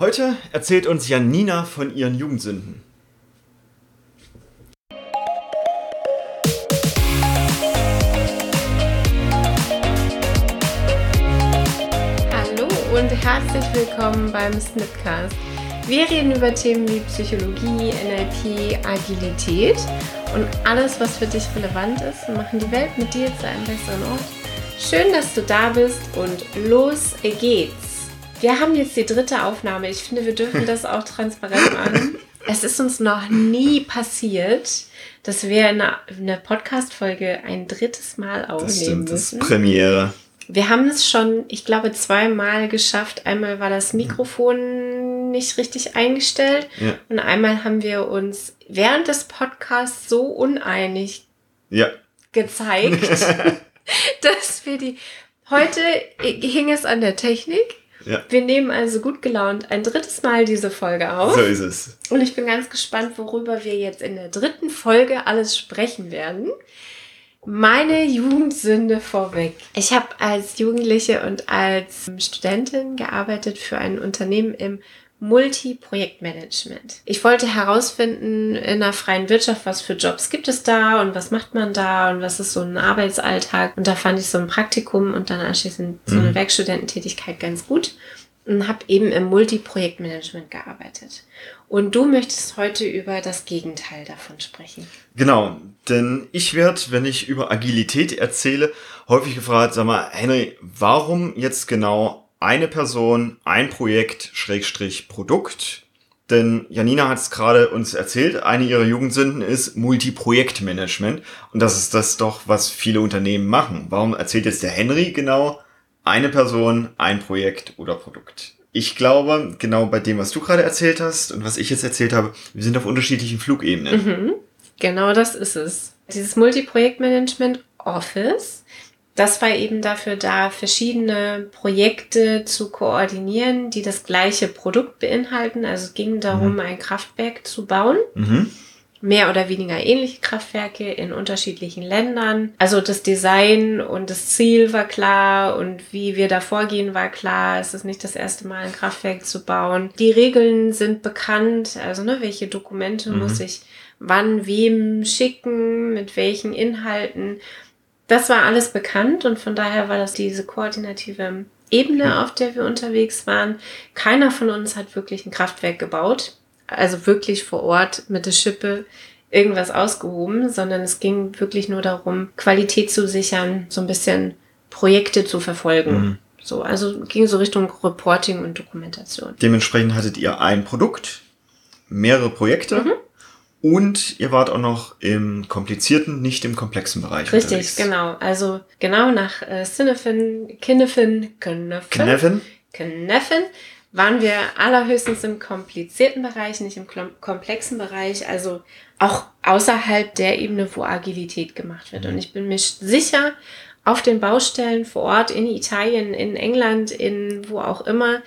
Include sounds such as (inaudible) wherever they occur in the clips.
Heute erzählt uns Janina von ihren Jugendsünden. Hallo und herzlich willkommen beim Snipcast. Wir reden über Themen wie Psychologie, NLP, Agilität und alles, was für dich relevant ist und machen die Welt mit dir zu einem besseren Ort. Schön, dass du da bist und los geht's. Wir haben jetzt die dritte Aufnahme. Ich finde, wir dürfen das auch transparent machen. Es ist uns noch nie passiert, dass wir eine, eine Podcast-Folge ein drittes Mal aufnehmen Das stimmt, das ist Premiere. Wir haben es schon, ich glaube, zweimal geschafft. Einmal war das Mikrofon nicht richtig eingestellt Ja. und einmal haben wir uns während des Podcasts so uneinig Ja. gezeigt, (laughs) (laughs) dass wir die. Heute hing es an der Technik. Ja. Wir nehmen also gut gelaunt ein drittes Mal diese Folge auf. So ist es. Und ich bin ganz gespannt, worüber wir jetzt in der dritten Folge alles sprechen werden. Meine Jugendsünde vorweg. Ich habe als Jugendliche und als Studentin gearbeitet für ein Unternehmen im Multi-Projektmanagement. Ich wollte herausfinden in der freien Wirtschaft, was für Jobs gibt es da und was macht man da und was ist so ein Arbeitsalltag. Und da fand ich so ein Praktikum und dann anschließend so eine Werkstudententätigkeit ganz gut und habe eben im Multi-Projektmanagement gearbeitet. Und du möchtest heute über das Gegenteil davon sprechen. Genau, denn ich werde, wenn ich über Agilität erzähle, häufig gefragt, sag mal, Henry, warum jetzt genau eine Person, ein Projekt, Schrägstrich Produkt? Denn Janina hat es gerade uns erzählt, eine ihrer Jugendsünden ist Multiprojektmanagement. Und das ist das doch, was viele Unternehmen machen. Warum erzählt jetzt der Henry genau eine Person, ein Projekt oder Produkt? Ich glaube, genau bei dem, was du gerade erzählt hast und was ich jetzt erzählt habe, wir sind auf unterschiedlichen Flugebenen. Mhm. Genau das ist es. Dieses Multi-Projektmanagement Office, das war eben dafür da, verschiedene Projekte zu koordinieren, die das gleiche Produkt beinhalten. Also es ging darum, ein Kraftwerk zu bauen. Mhm. mehr oder weniger ähnliche Kraftwerke in unterschiedlichen Ländern. Also das Design und das Ziel war klar und wie wir da vorgehen war klar. Es ist nicht das erste Mal ein Kraftwerk zu bauen. Die Regeln sind bekannt, also ne, welche Dokumente Mhm. muss ich wann wem schicken, mit welchen Inhalten. Das war alles bekannt und von daher war das diese koordinative Ebene, auf der wir unterwegs waren. Keiner von uns hat wirklich ein Kraftwerk gebaut also wirklich vor Ort mit der Schippe irgendwas ausgehoben, sondern es ging wirklich nur darum, Qualität zu sichern, so ein bisschen Projekte zu verfolgen. Mhm. So, also ging so Richtung Reporting und Dokumentation. Dementsprechend hattet ihr ein Produkt, mehrere Projekte Mhm. Und ihr wart auch noch im komplizierten, nicht im komplexen Bereich Richtig, unterwegs. genau. Also genau nach äh, Sinefin, Kinnefin, Kneffen, Kneffen? Kneffen waren wir allerhöchstens im komplizierten Bereich, nicht im komplexen Bereich, also auch außerhalb der Ebene, wo Agilität gemacht wird. Und ich bin mir sicher, auf den Baustellen vor Ort in Italien, in England, in wo auch immer,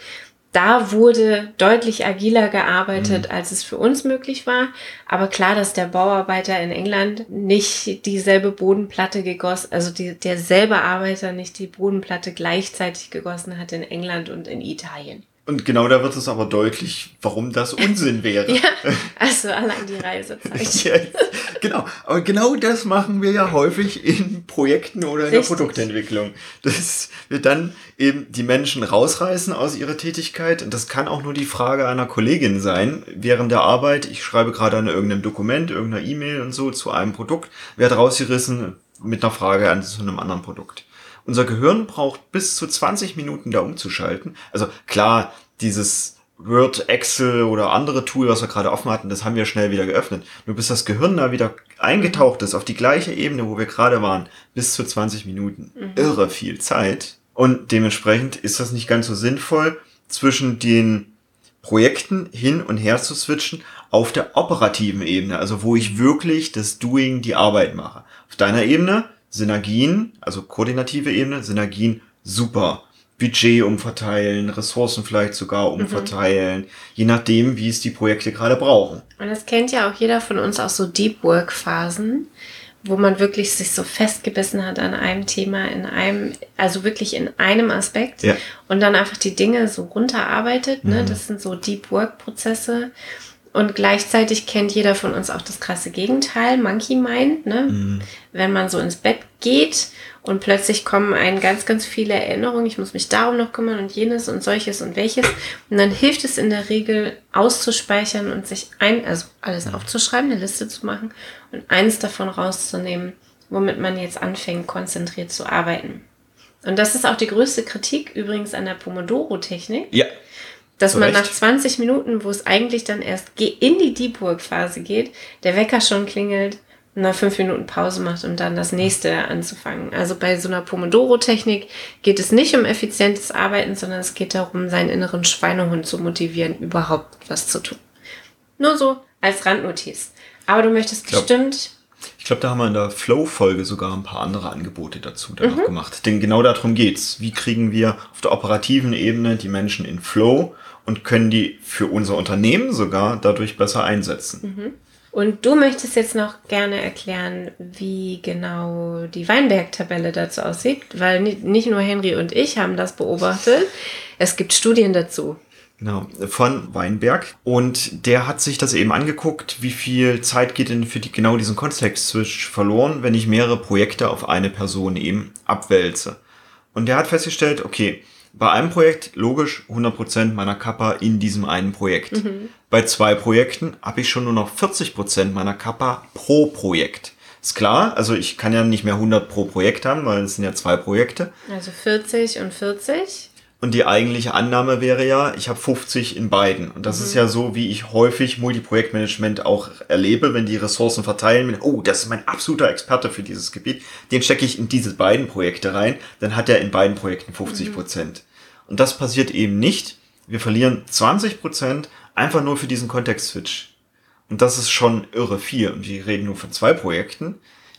da wurde deutlich agiler gearbeitet, als es für uns möglich war. Aber klar, dass der Bauarbeiter in England nicht dieselbe Bodenplatte gegossen, also die, derselbe Arbeiter nicht die Bodenplatte gleichzeitig gegossen hat in England und in Italien. Und genau da wird es aber deutlich, warum das Unsinn wäre. (laughs) Ja, (laughs) also allein die Reisezeit. Ja, genau, aber genau das machen wir ja häufig in Projekten oder in der Richtig. Produktentwicklung. Dass wir dann eben die Menschen rausreißen aus ihrer Tätigkeit. Und das kann auch nur die Frage einer Kollegin sein, während der Arbeit. Ich schreibe gerade an irgendeinem Dokument, irgendeiner E-Mail und so zu einem Produkt, werde rausgerissen mit einer Frage an zu einem anderen Produkt. Unser Gehirn braucht bis zu 20 Minuten da umzuschalten. Also klar, dieses Word, Excel oder andere Tool, was wir gerade offen hatten, das haben wir schnell wieder geöffnet. Nur bis das Gehirn da wieder eingetaucht ist, auf die gleiche Ebene, wo wir gerade waren, bis zu 20 Minuten. Irre viel Zeit. Und dementsprechend ist das nicht ganz so sinnvoll, zwischen den Projekten hin und her zu switchen auf der operativen Ebene, also wo ich wirklich das Doing, die Arbeit mache. Auf deiner Ebene Synergien, also koordinative Ebene, Synergien super. Budget umverteilen, Ressourcen vielleicht sogar umverteilen, je nachdem, wie es die Projekte gerade brauchen. Und das kennt ja auch jeder von uns aus so Deep Work Phasen, wo man wirklich sich so festgebissen hat an einem Thema, in einem, also wirklich in einem Aspekt Ja. und dann einfach die Dinge so runterarbeitet. Ne? Mhm. Das sind so Deep Work Prozesse. Und gleichzeitig kennt jeder von uns auch das krasse Gegenteil, Monkey Mind, ne? Mhm. Wenn man so ins Bett geht und plötzlich kommen einem ganz, ganz viele Erinnerungen, ich muss mich darum noch kümmern und jenes und solches und welches. Und dann hilft es in der Regel auszuspeichern und sich ein, also alles aufzuschreiben, eine Liste zu machen und eins davon rauszunehmen, womit man jetzt anfängt, konzentriert zu arbeiten. Und das ist auch die größte Kritik übrigens an der Pomodoro-Technik, Ja. Dass man nach 20 Minuten, wo es eigentlich dann erst in die Deep Work Phase geht, der Wecker schon klingelt, nach fünf Minuten Pause macht, um dann das nächste anzufangen. Also bei so einer Pomodoro-Technik geht es nicht um effizientes Arbeiten, sondern es geht darum, seinen inneren Schweinehund zu motivieren, überhaupt was zu tun. Nur so als Randnotiz. Aber du möchtest bestimmt Ich glaube, da haben wir in der Flow-Folge sogar ein paar andere Angebote dazu noch gemacht. Denn genau darum geht's. Wie kriegen wir auf der operativen Ebene die Menschen in Flow und können die für unser Unternehmen sogar dadurch besser einsetzen? Und du möchtest jetzt noch gerne erklären, wie genau die Weinberg-Tabelle dazu aussieht, weil ni- nicht nur Henry und ich haben das beobachtet. Es gibt Studien dazu. Genau, von Weinberg. Und der hat sich das eben angeguckt, wie viel Zeit geht denn für die, genau diesen Kontext-Switch verloren, wenn ich mehrere Projekte auf eine Person eben abwälze. Und der hat festgestellt, okay, bei einem Projekt logisch 100% meiner Kappa in diesem einen Projekt. Bei zwei Projekten habe ich schon nur noch 40% meiner Kappa pro Projekt. Ist klar, also ich kann ja nicht mehr 100 pro Projekt haben, weil es sind ja zwei Projekte. Also 40 und 40. Und die eigentliche Annahme wäre ja, ich habe 50 in beiden. Und das ist ja so, wie ich häufig Multiprojektmanagement auch erlebe, wenn die Ressourcen verteilen. Mit, oh, das ist mein absoluter Experte für dieses Gebiet. Den stecke ich in diese beiden Projekte rein. Dann hat er in beiden Projekten 50 Prozent. Und das passiert eben nicht. Wir verlieren 20 Prozent einfach nur für diesen Kontext-Switch. Und das ist schon irre viel. Und wir reden nur von zwei Projekten.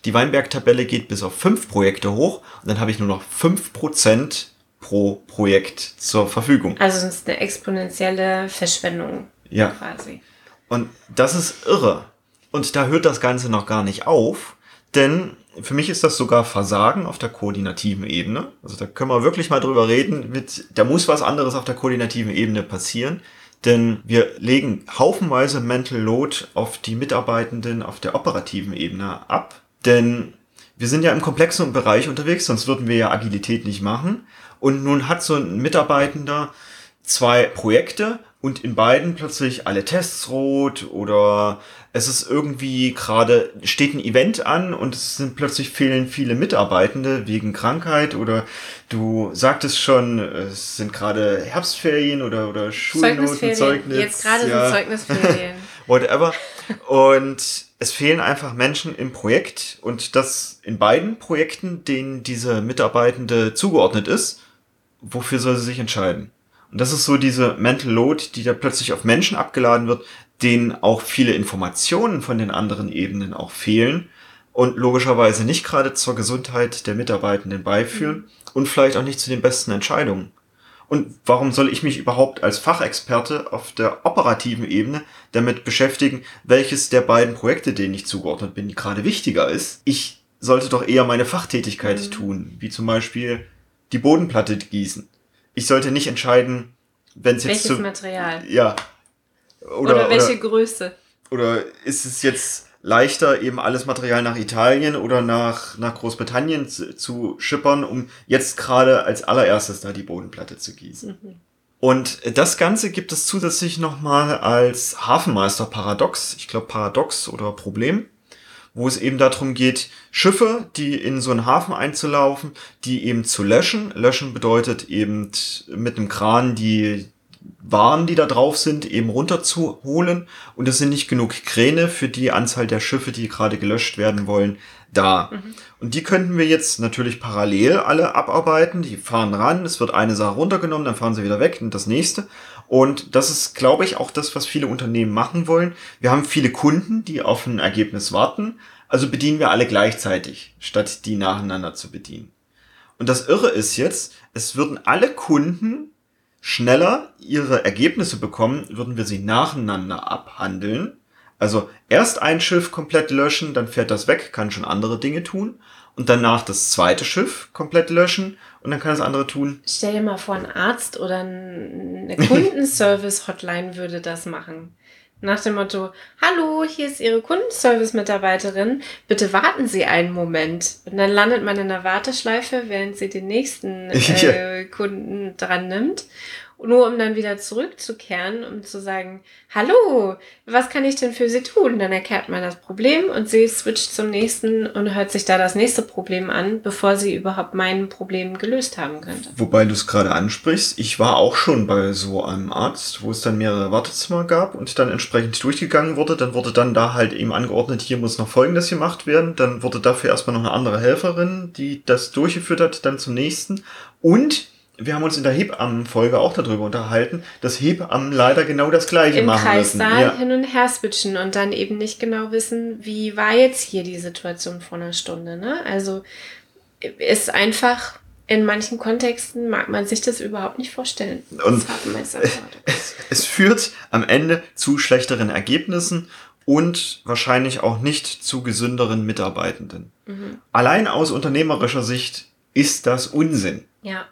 Die Weinberg-Tabelle geht bis auf fünf Projekte hoch. Und dann habe ich nur noch 5% pro Projekt zur Verfügung. Also es ist eine exponentielle Verschwendung Ja. quasi. Und das ist irre. Und da hört das Ganze noch gar nicht auf, denn für mich ist das sogar Versagen auf der koordinativen Ebene. Also da können wir wirklich mal drüber reden. Mit, da muss was anderes auf der koordinativen Ebene passieren. Denn wir legen haufenweise Mental Load auf die Mitarbeitenden auf der operativen Ebene ab. Denn wir sind ja im komplexen Bereich unterwegs, sonst würden wir ja Agilität nicht machen. Und nun hat so ein Mitarbeitender zwei Projekte und in beiden plötzlich alle Tests rot oder es ist irgendwie gerade, steht ein Event an und es sind plötzlich fehlen viele Mitarbeitende wegen Krankheit oder du sagtest schon, es sind gerade Herbstferien oder, oder Schulnoten, Zeugnisferien. Zeugnis. Jetzt gerade ja, sind Zeugnisferien. (laughs) whatever. Und es fehlen einfach Menschen im Projekt und das in beiden Projekten, denen diese Mitarbeitende zugeordnet ist, wofür soll sie sich entscheiden? Und das ist so diese Mental Load, die da plötzlich auf Menschen abgeladen wird, denen auch viele Informationen von den anderen Ebenen auch fehlen und logischerweise nicht gerade zur Gesundheit der Mitarbeitenden beiführen und vielleicht auch nicht zu den besten Entscheidungen. Und warum soll ich mich überhaupt als Fachexperte auf der operativen Ebene damit beschäftigen, welches der beiden Projekte, denen ich zugeordnet bin, gerade wichtiger ist? Ich sollte doch eher meine Fachtätigkeit tun, wie zum Beispiel die Bodenplatte gießen. Ich sollte nicht entscheiden, wenn es jetzt Welches zu, Material? ja Oder, oder, welche oder, Größe? oder ist es jetzt leichter, eben alles Material nach Italien oder nach, nach Großbritannien zu, zu schippern, um jetzt gerade als allererstes da die Bodenplatte zu gießen? Und das Ganze gibt es zusätzlich nochmal als Hafenmeister-Paradox, ich glaube Paradox oder Problem, wo es eben darum geht, Schiffe, die in so einen Hafen einzulaufen, die eben zu löschen. Löschen bedeutet eben mit einem Kran die Waren, die da drauf sind, eben runterzuholen. Und es sind nicht genug Kräne für die Anzahl der Schiffe, die gerade gelöscht werden wollen, da. Und die könnten wir jetzt natürlich parallel alle abarbeiten. Die fahren ran, es wird eine Sache runtergenommen, dann fahren sie wieder weg und das nächste. Und das ist, glaube ich, auch das, was viele Unternehmen machen wollen. Wir haben viele Kunden, die auf ein Ergebnis warten. Also bedienen wir alle gleichzeitig, statt die nacheinander zu bedienen. Und das Irre ist jetzt, es würden alle Kunden schneller ihre Ergebnisse bekommen, würden wir sie nacheinander abhandeln, Also erst ein Schiff komplett löschen, dann fährt das weg, kann schon andere Dinge tun. Und danach das zweite Schiff komplett löschen und dann kann das andere tun. Stell dir mal vor, ein Arzt oder eine Kundenservice-Hotline (laughs) würde das machen. Nach dem Motto, hallo, hier ist Ihre Kundenservice-Mitarbeiterin, bitte warten Sie einen Moment. Und dann landet man in der Warteschleife, während sie den nächsten (laughs) äh, Kunden dran nimmt nur um dann wieder zurückzukehren, um zu sagen, hallo, was kann ich denn für Sie tun? Dann erklärt man das Problem und sie switcht zum nächsten und hört sich da das nächste Problem an, bevor sie überhaupt mein Problem gelöst haben könnte. Wobei du es gerade ansprichst, ich war auch schon bei so einem Arzt, wo es dann mehrere Wartezimmer gab und dann entsprechend durchgegangen wurde. Dann wurde dann da halt eben angeordnet, hier muss noch Folgendes gemacht werden. Dann wurde dafür erstmal noch eine andere Helferin, die das durchgeführt hat, dann zum nächsten. Und wir haben uns in der Hebammenfolge auch darüber unterhalten, dass Hebammen leider genau das Gleiche Im machen Kreissaal müssen. Ja. hin und her switchen und dann eben nicht genau wissen, wie war jetzt hier die Situation vor einer Stunde. Ne? Also ist einfach in manchen Kontexten mag man sich das überhaupt nicht vorstellen. Und es, (laughs) es führt am Ende zu schlechteren Ergebnissen und wahrscheinlich auch nicht zu gesünderen Mitarbeitenden. Mhm. Allein aus unternehmerischer Sicht ist das Unsinn. Ja.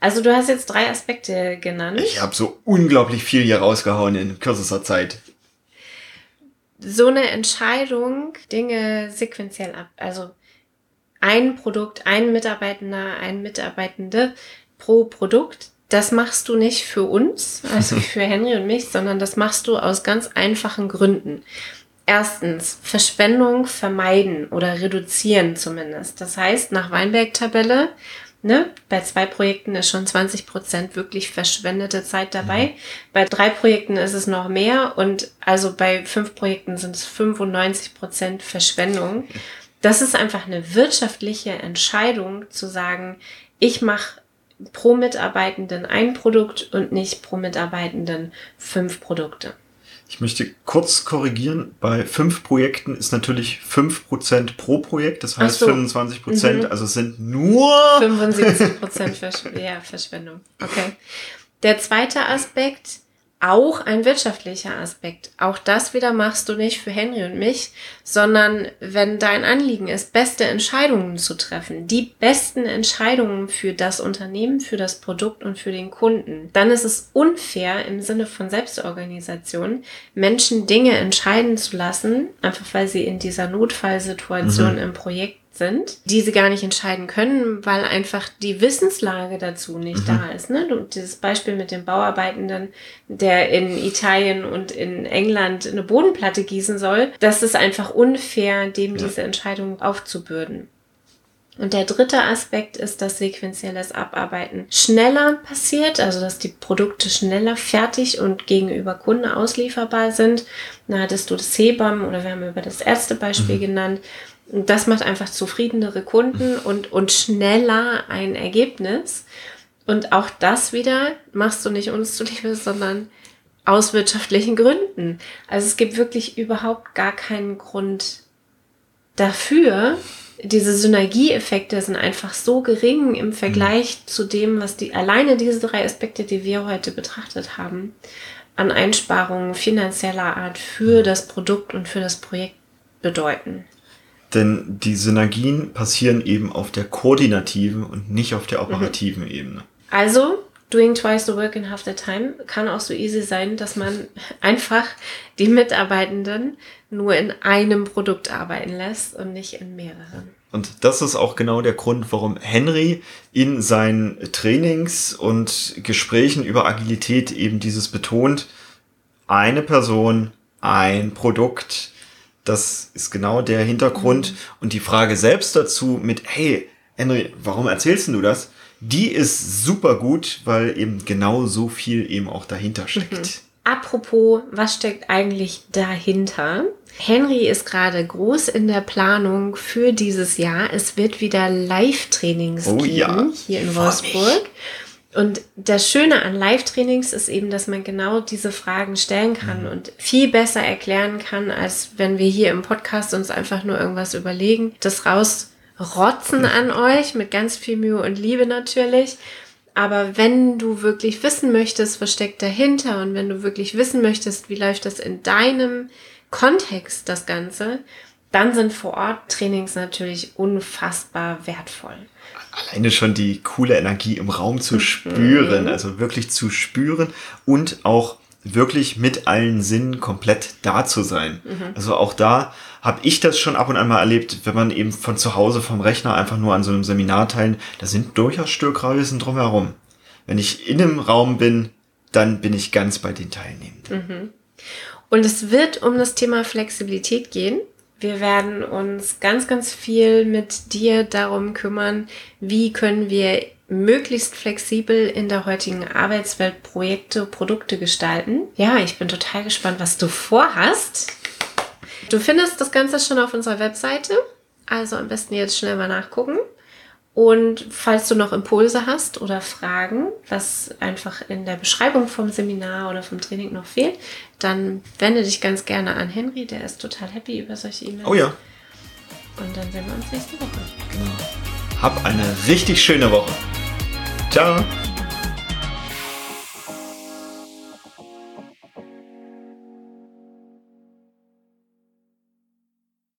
Also du hast jetzt drei Aspekte genannt. Ich habe so unglaublich viel hier rausgehauen in kürzester Zeit. So eine Entscheidung, Dinge sequenziell ab. Also ein Produkt, ein Mitarbeitender, ein Mitarbeitende pro Produkt. Das machst du nicht für uns, also (laughs) für Henry und mich, sondern das machst du aus ganz einfachen Gründen. Erstens, Verschwendung vermeiden oder reduzieren zumindest. Das heißt, nach Weinberg-Tabelle Ne? Bei zwei Projekten ist schon 20 Prozent wirklich verschwendete Zeit dabei. Mhm. Bei drei Projekten ist es noch mehr und also bei fünf Projekten sind es 95 Prozent Verschwendung. Das ist einfach eine wirtschaftliche Entscheidung zu sagen, ich mache pro Mitarbeitenden ein Produkt und nicht pro Mitarbeitenden fünf Produkte. Ich möchte kurz korrigieren. Bei fünf Projekten ist natürlich fünf Prozent pro Projekt, das heißt so. 25%, Prozent, mhm. also es sind nur 75% Versch (laughs) ja, Verschwendung. Okay. Der zweite Aspekt auch ein wirtschaftlicher Aspekt. Auch das wieder machst du nicht für Henry und mich, sondern wenn dein Anliegen ist, beste Entscheidungen zu treffen, die besten Entscheidungen für das Unternehmen, für das Produkt und für den Kunden, dann ist es unfair im Sinne von Selbstorganisation, Menschen Dinge entscheiden zu lassen, einfach weil sie in dieser Notfallsituation mhm. im Projekt sind, die sie gar nicht entscheiden können, weil einfach die Wissenslage dazu nicht mhm. da ist. Ne? Du, dieses Beispiel mit dem Bauarbeitenden, der in Italien und in England eine Bodenplatte gießen soll, das ist einfach unfair, dem ja. diese Entscheidung aufzubürden. Und der dritte Aspekt ist, dass sequenzielles Abarbeiten schneller passiert, also dass die Produkte schneller fertig und gegenüber Kunden auslieferbar sind. Da hattest du das Hebam oder wir haben über das erste Beispiel mhm. genannt. Und das macht einfach zufriedenere Kunden und, und schneller ein Ergebnis. Und auch das wieder machst du nicht uns zuliebe, sondern aus wirtschaftlichen Gründen. Also es gibt wirklich überhaupt gar keinen Grund dafür. Diese Synergieeffekte sind einfach so gering im Vergleich mhm. zu dem, was die alleine diese drei Aspekte, die wir heute betrachtet haben, an Einsparungen finanzieller Art für das Produkt und für das Projekt bedeuten. Denn die Synergien passieren eben auf der koordinativen und nicht auf der operativen mhm. Ebene. Also, doing twice the work in half the time kann auch so easy sein, dass man (laughs) einfach die Mitarbeitenden nur in einem Produkt arbeiten lässt und nicht in mehreren. Und das ist auch genau der Grund, warum Henry in seinen Trainings und Gesprächen über Agilität eben dieses betont, eine Person, ein Produkt, das ist genau der Hintergrund. Mhm. Und die Frage selbst dazu mit, hey, Henry, warum erzählst du das? Die ist super gut, weil eben genau so viel eben auch dahinter steckt. Mhm. Apropos, was steckt eigentlich dahinter? Henry ist gerade groß in der Planung für dieses Jahr. Es wird wieder Live-Trainings oh, geben ja. hier in Wolfsburg. Und das Schöne an Live-Trainings ist eben, dass man genau diese Fragen stellen kann mhm. und viel besser erklären kann, als wenn wir hier im Podcast uns einfach nur irgendwas überlegen. Das rausrotzen mhm. an euch mit ganz viel Mühe und Liebe natürlich. Aber wenn du wirklich wissen möchtest, was steckt dahinter und wenn du wirklich wissen möchtest, wie läuft das in deinem Kontext das Ganze, dann sind vor Ort Trainings natürlich unfassbar wertvoll. Alleine schon die coole Energie im Raum zu spüren, also wirklich zu spüren und auch wirklich mit allen Sinnen komplett da zu sein. Also auch da habe ich das schon ab und an mal erlebt, wenn man eben von zu Hause vom Rechner einfach nur an so einem Seminar teilen, da sind durchaus Störkrausen drumherum. Wenn ich in einem Raum bin, dann bin ich ganz bei den Teilnehmenden. Und es wird um das Thema Flexibilität gehen. Wir werden uns ganz, ganz viel mit dir darum kümmern, wie können wir möglichst flexibel in der heutigen Arbeitswelt Projekte, Produkte gestalten. Ja, ich bin total gespannt, was du vorhast. Du findest das Ganze schon auf unserer Webseite, also am besten jetzt schnell mal nachgucken. Und falls du noch Impulse hast oder Fragen, was einfach in der Beschreibung vom Seminar oder vom Training noch fehlt, dann wende dich ganz gerne an Henry, der ist total happy über solche E-Mails. Oh ja, Und dann sehen wir uns nächste Woche. genau. Hab eine richtig schöne Woche. Ciao.